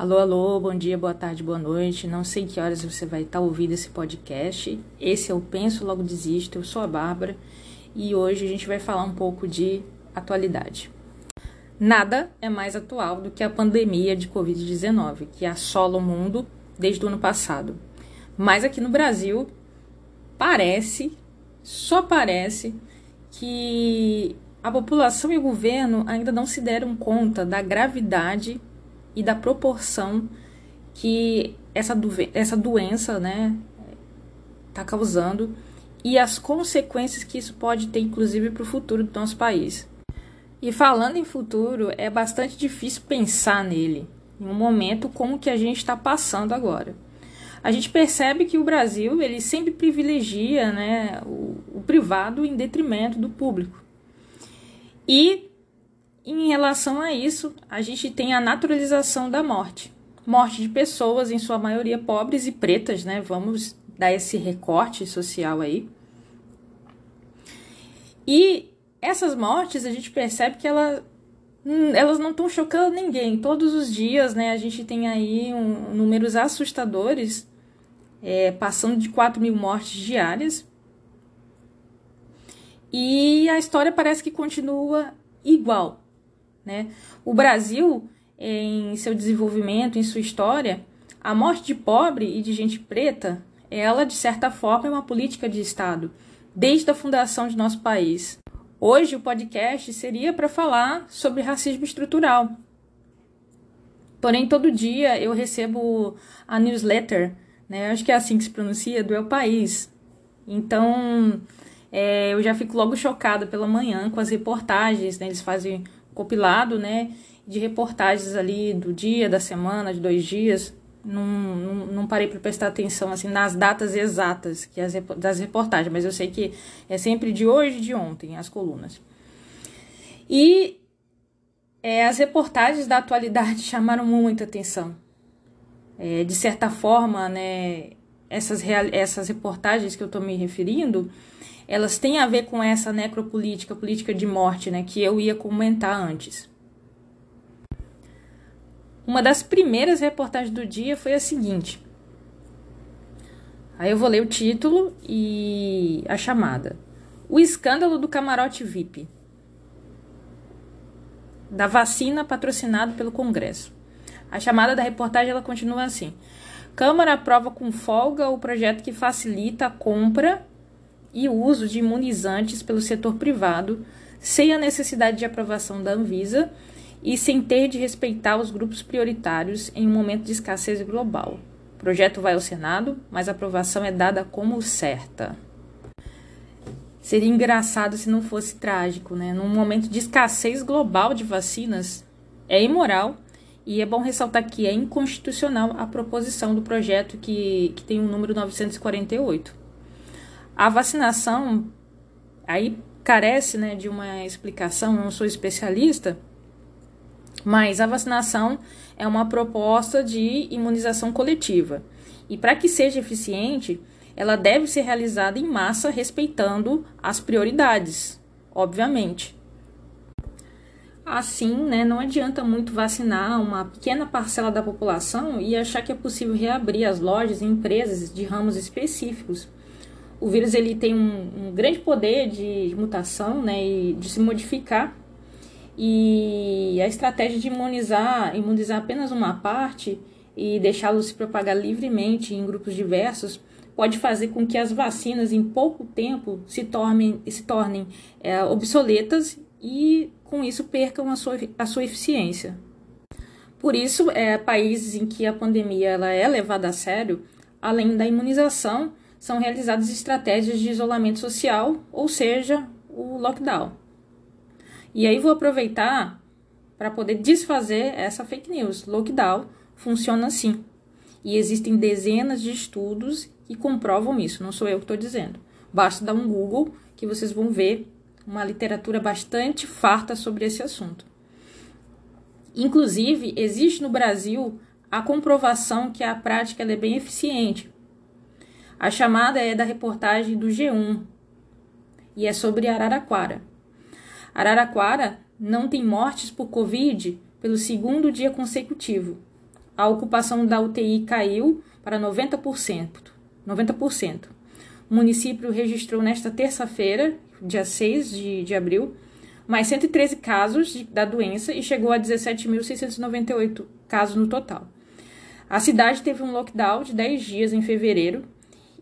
Alô, alô, bom dia, boa tarde, boa noite. Não sei que horas você vai estar ouvindo esse podcast. Esse é o Penso Logo Desisto. Eu sou a Bárbara e hoje a gente vai falar um pouco de atualidade. Nada é mais atual do que a pandemia de Covid-19, que assola o mundo desde o ano passado. Mas aqui no Brasil, parece, só parece, que a população e o governo ainda não se deram conta da gravidade e da proporção que essa, essa doença né, está causando e as consequências que isso pode ter, inclusive, para o futuro do nosso país. E falando em futuro, é bastante difícil pensar nele, em um momento como que a gente está passando agora. A gente percebe que o Brasil ele sempre privilegia né, o, o privado em detrimento do público. E em relação a isso, a gente tem a naturalização da morte. Morte de pessoas, em sua maioria pobres e pretas, né? Vamos dar esse recorte social aí. E essas mortes, a gente percebe que ela, hum, elas não estão chocando ninguém. Todos os dias, né? A gente tem aí um, números assustadores, é, passando de 4 mil mortes diárias. E a história parece que continua igual. Né? O Brasil, em seu desenvolvimento, em sua história, a morte de pobre e de gente preta, ela, de certa forma, é uma política de Estado, desde a fundação de nosso país. Hoje, o podcast seria para falar sobre racismo estrutural. Porém, todo dia eu recebo a newsletter, né? Acho que é assim que se pronuncia, do El País. Então, é, eu já fico logo chocada pela manhã com as reportagens, né? Eles fazem compilado, né, de reportagens ali do dia, da semana, de dois dias. Não, não, não parei para prestar atenção assim nas datas exatas que as, das reportagens, mas eu sei que é sempre de hoje e de ontem as colunas. E é, as reportagens da atualidade chamaram muita atenção. É, de certa forma, né, essas, essas reportagens que eu estou me referindo, elas têm a ver com essa necropolítica, política de morte, né, que eu ia comentar antes. Uma das primeiras reportagens do dia foi a seguinte. Aí eu vou ler o título e a chamada. O escândalo do camarote VIP. Da vacina patrocinado pelo Congresso. A chamada da reportagem ela continua assim: Câmara aprova com folga o projeto que facilita a compra e uso de imunizantes pelo setor privado, sem a necessidade de aprovação da Anvisa e sem ter de respeitar os grupos prioritários em um momento de escassez global. O projeto vai ao Senado, mas a aprovação é dada como certa. Seria engraçado se não fosse trágico, né? Num momento de escassez global de vacinas, é imoral e é bom ressaltar que é inconstitucional a proposição do projeto que, que tem o número 948. A vacinação aí carece né, de uma explicação, não sou especialista, mas a vacinação é uma proposta de imunização coletiva. E para que seja eficiente, ela deve ser realizada em massa, respeitando as prioridades, obviamente. Assim, né, não adianta muito vacinar uma pequena parcela da população e achar que é possível reabrir as lojas e empresas de ramos específicos o vírus ele tem um, um, grande poder de mutação, né, e de se modificar. E a estratégia de imunizar, imunizar apenas uma parte e deixá-lo se propagar livremente em grupos diversos pode fazer com que as vacinas em pouco tempo se tornem, se tornem é, obsoletas e com isso percam a sua, a sua eficiência. Por isso, é, países em que a pandemia ela é levada a sério, além da imunização, são realizadas estratégias de isolamento social, ou seja, o lockdown. E aí vou aproveitar para poder desfazer essa fake news. Lockdown funciona assim. E existem dezenas de estudos que comprovam isso, não sou eu que estou dizendo. Basta dar um Google que vocês vão ver uma literatura bastante farta sobre esse assunto. Inclusive, existe no Brasil a comprovação que a prática é bem eficiente, a chamada é da reportagem do G1 e é sobre Araraquara. Araraquara não tem mortes por Covid pelo segundo dia consecutivo. a ocupação da UTI caiu para 90%. 90%. O município registrou nesta terça-feira, dia 6 de, de abril, mais 113 casos de, da doença e chegou a 17.698 casos no total. A cidade teve um lockdown de 10 dias em fevereiro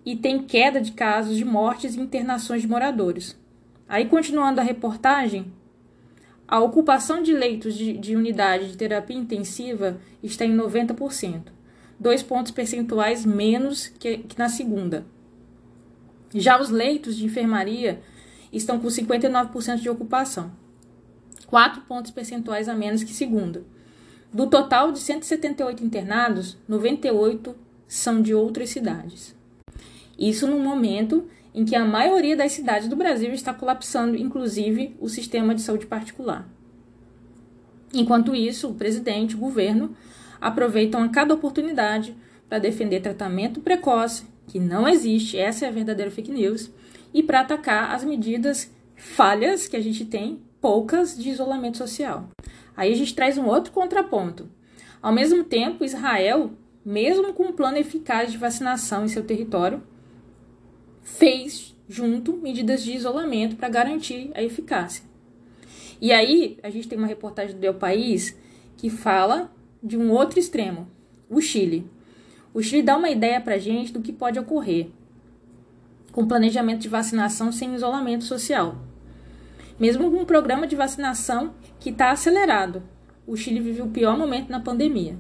e tem queda de casos de mortes e internações de moradores. Aí, continuando a reportagem, a ocupação de leitos de, de unidade de terapia intensiva está em 90%, dois pontos percentuais menos que, que na segunda. Já os leitos de enfermaria estão com 59% de ocupação, 4 pontos percentuais a menos que segunda. Do total de 178 internados, 98 são de outras cidades. Isso no momento em que a maioria das cidades do Brasil está colapsando, inclusive o sistema de saúde particular. Enquanto isso, o presidente, o governo, aproveitam a cada oportunidade para defender tratamento precoce, que não existe, essa é a verdadeira fake news, e para atacar as medidas falhas que a gente tem, poucas, de isolamento social. Aí a gente traz um outro contraponto. Ao mesmo tempo, Israel, mesmo com um plano eficaz de vacinação em seu território, fez junto medidas de isolamento para garantir a eficácia. E aí, a gente tem uma reportagem do El País que fala de um outro extremo, o Chile. O Chile dá uma ideia para gente do que pode ocorrer com planejamento de vacinação sem isolamento social. Mesmo com um programa de vacinação que está acelerado, o Chile vive o pior momento na pandemia.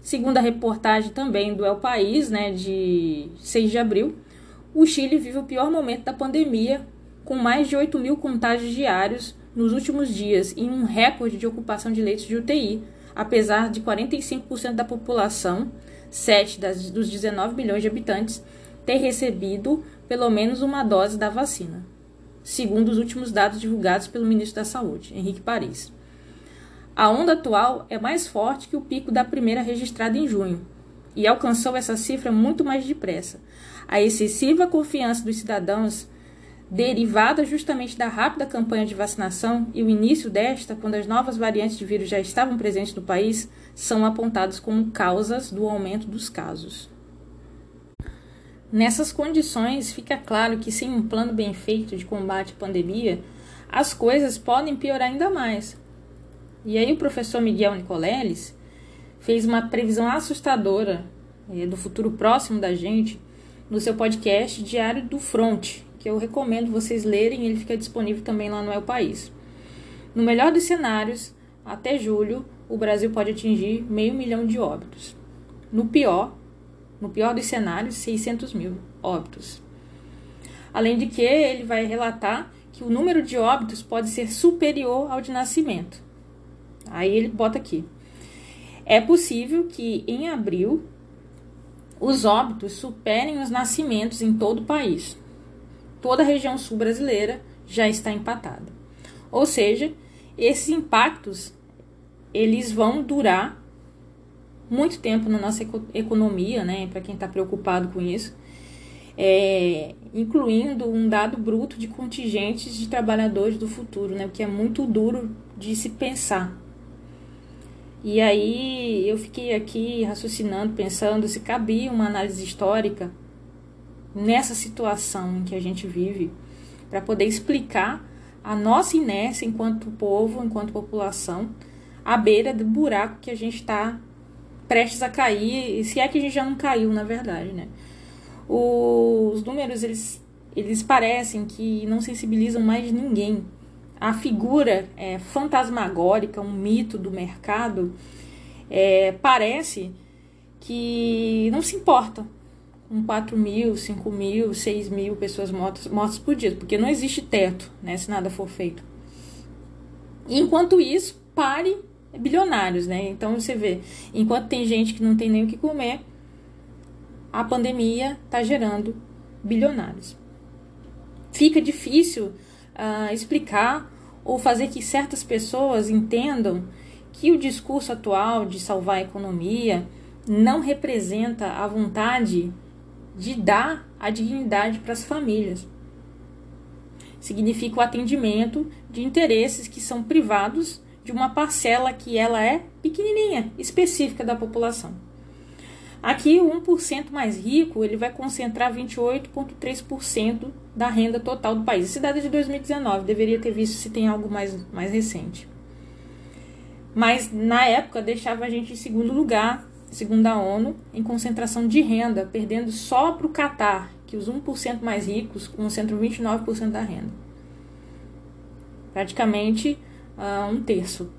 Segundo a reportagem também do El País, né, de 6 de abril, o Chile vive o pior momento da pandemia, com mais de 8 mil contágios diários nos últimos dias e um recorde de ocupação de leitos de UTI, apesar de 45% da população, 7 das, dos 19 milhões de habitantes, ter recebido pelo menos uma dose da vacina, segundo os últimos dados divulgados pelo ministro da Saúde, Henrique Paris. A onda atual é mais forte que o pico da primeira registrada em junho e alcançou essa cifra muito mais depressa. A excessiva confiança dos cidadãos, derivada justamente da rápida campanha de vacinação e o início desta, quando as novas variantes de vírus já estavam presentes no país, são apontados como causas do aumento dos casos. Nessas condições, fica claro que sem um plano bem feito de combate à pandemia, as coisas podem piorar ainda mais. E aí o professor Miguel Nicoleles fez uma previsão assustadora é, do futuro próximo da gente no seu podcast Diário do Front, que eu recomendo vocês lerem, ele fica disponível também lá no El País. No melhor dos cenários, até julho, o Brasil pode atingir meio milhão de óbitos. No pior, no pior dos cenários, 600 mil óbitos. Além de que ele vai relatar que o número de óbitos pode ser superior ao de nascimento. Aí ele bota aqui. É possível que em abril os óbitos superem os nascimentos em todo o país. Toda a região sul brasileira já está empatada. Ou seja, esses impactos eles vão durar muito tempo na nossa economia, né, para quem está preocupado com isso, é, incluindo um dado bruto de contingentes de trabalhadores do futuro, né, o que é muito duro de se pensar. E aí eu fiquei aqui raciocinando, pensando se cabia uma análise histórica nessa situação em que a gente vive, para poder explicar a nossa inércia enquanto povo, enquanto população, à beira do buraco que a gente está prestes a cair, se é que a gente já não caiu, na verdade, né? Os números, eles, eles parecem que não sensibilizam mais ninguém. A figura é, fantasmagórica, um mito do mercado, é, parece que não se importa com 4 mil, 5 mil, 6 mil pessoas mortas, mortas por dia, porque não existe teto, né, se nada for feito. enquanto isso, pare bilionários, né? Então você vê, enquanto tem gente que não tem nem o que comer, a pandemia está gerando bilionários. Fica difícil uh, explicar ou fazer que certas pessoas entendam que o discurso atual de salvar a economia não representa a vontade de dar a dignidade para as famílias. Significa o atendimento de interesses que são privados de uma parcela que ela é pequenininha, específica da população. Aqui, o 1% mais rico, ele vai concentrar 28,3% da renda total do país. Esse dado é de 2019, deveria ter visto se tem algo mais, mais recente. Mas, na época, deixava a gente em segundo lugar, segundo a ONU, em concentração de renda, perdendo só para o Catar, que os 1% mais ricos concentram 29% da renda. Praticamente uh, um terço.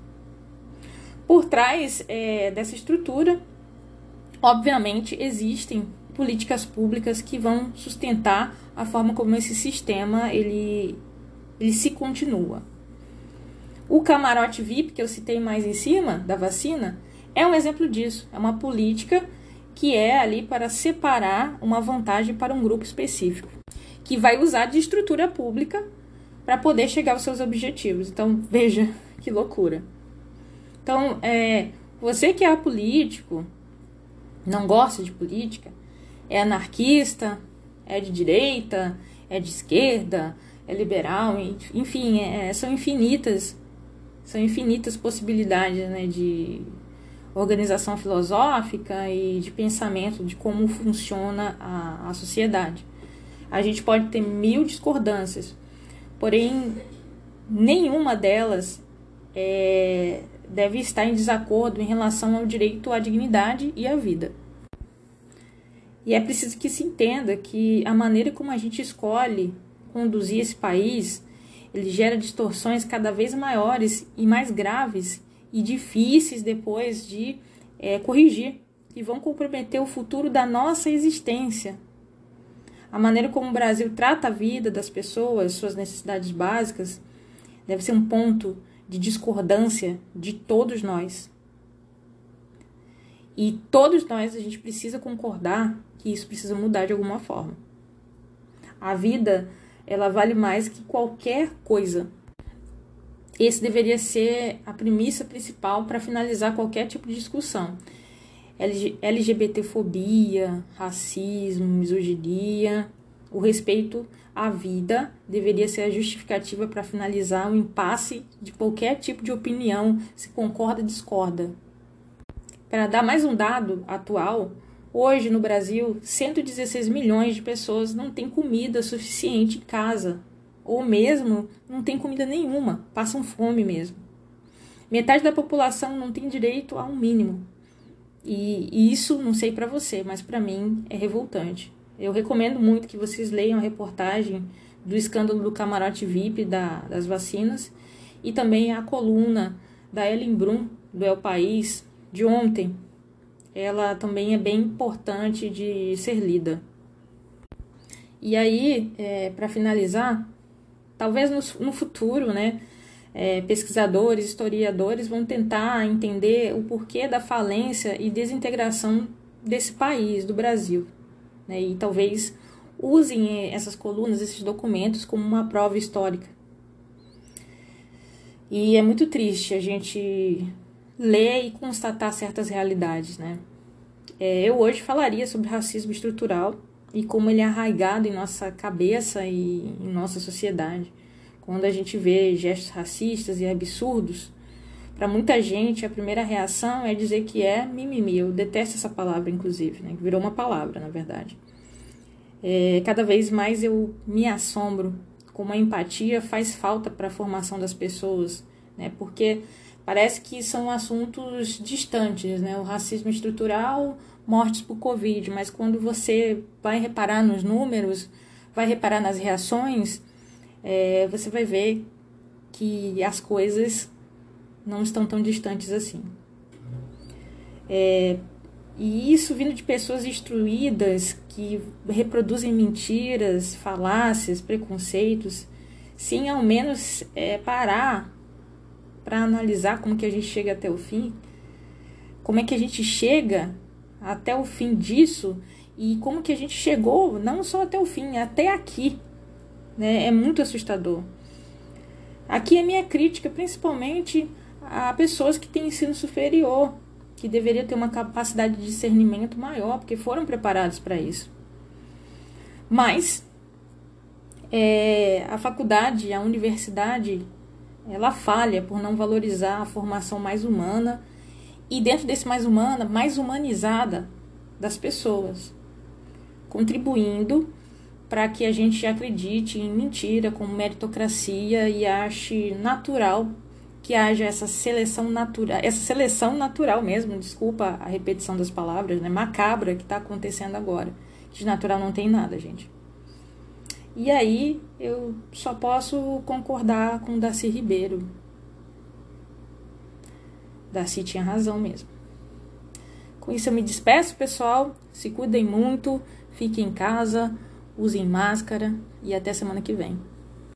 Por trás é, dessa estrutura Obviamente, existem políticas públicas que vão sustentar a forma como esse sistema ele, ele se continua. O camarote VIP, que eu citei mais em cima da vacina, é um exemplo disso. É uma política que é ali para separar uma vantagem para um grupo específico, que vai usar de estrutura pública para poder chegar aos seus objetivos. Então, veja que loucura. Então, é, você que é político, não gosta de política, é anarquista, é de direita, é de esquerda, é liberal, enfim, é, são infinitas, são infinitas possibilidades né, de organização filosófica e de pensamento de como funciona a, a sociedade. A gente pode ter mil discordâncias, porém nenhuma delas é, deve estar em desacordo em relação ao direito à dignidade e à vida. E é preciso que se entenda que a maneira como a gente escolhe conduzir esse país, ele gera distorções cada vez maiores e mais graves e difíceis depois de é, corrigir, que vão comprometer o futuro da nossa existência. A maneira como o Brasil trata a vida das pessoas, suas necessidades básicas, deve ser um ponto de discordância de todos nós. E todos nós a gente precisa concordar que isso precisa mudar de alguma forma. A vida, ela vale mais que qualquer coisa. Esse deveria ser a premissa principal para finalizar qualquer tipo de discussão. LGBTfobia, racismo, misoginia, o respeito à vida deveria ser a justificativa para finalizar o impasse de qualquer tipo de opinião, se concorda ou discorda. Para dar mais um dado atual, hoje no Brasil, 116 milhões de pessoas não têm comida suficiente em casa, ou mesmo não tem comida nenhuma, passam fome mesmo. Metade da população não tem direito a um mínimo. E, e isso, não sei para você, mas para mim é revoltante. Eu recomendo muito que vocês leiam a reportagem do escândalo do camarote VIP da, das vacinas e também a coluna da Ellen Brum, do El País, de ontem. Ela também é bem importante de ser lida. E aí, é, para finalizar, talvez no, no futuro, né, é, pesquisadores, historiadores vão tentar entender o porquê da falência e desintegração desse país, do Brasil né, e talvez usem essas colunas, esses documentos, como uma prova histórica. E é muito triste a gente ler e constatar certas realidades, né? É, eu hoje falaria sobre racismo estrutural e como ele é arraigado em nossa cabeça e em nossa sociedade. Quando a gente vê gestos racistas e absurdos, para muita gente a primeira reação é dizer que é mimimi. Eu detesto essa palavra, inclusive, né? Virou uma palavra, na verdade. É, cada vez mais eu me assombro como a empatia faz falta para a formação das pessoas, né? Porque parece que são assuntos distantes, né? O racismo estrutural, mortes por Covid, mas quando você vai reparar nos números, vai reparar nas reações, é, você vai ver que as coisas não estão tão distantes assim. É, e isso vindo de pessoas instruídas que reproduzem mentiras, falácias, preconceitos, sem ao menos é, parar para analisar como que a gente chega até o fim, como é que a gente chega até o fim disso e como que a gente chegou não só até o fim, até aqui. Né? É muito assustador. Aqui é minha crítica, principalmente a pessoas que têm ensino superior, que deveriam ter uma capacidade de discernimento maior, porque foram preparados para isso. Mas é, a faculdade, a universidade, ela falha por não valorizar a formação mais humana e dentro desse mais humana, mais humanizada, das pessoas, contribuindo para que a gente acredite em mentira, como meritocracia e ache natural que haja essa seleção natural, essa seleção natural mesmo, desculpa a repetição das palavras, né, macabra que está acontecendo agora. De natural não tem nada, gente. E aí eu só posso concordar com Darcy Ribeiro. Darcy tinha razão mesmo. Com isso eu me despeço, pessoal. Se cuidem muito, fiquem em casa, usem máscara e até semana que vem.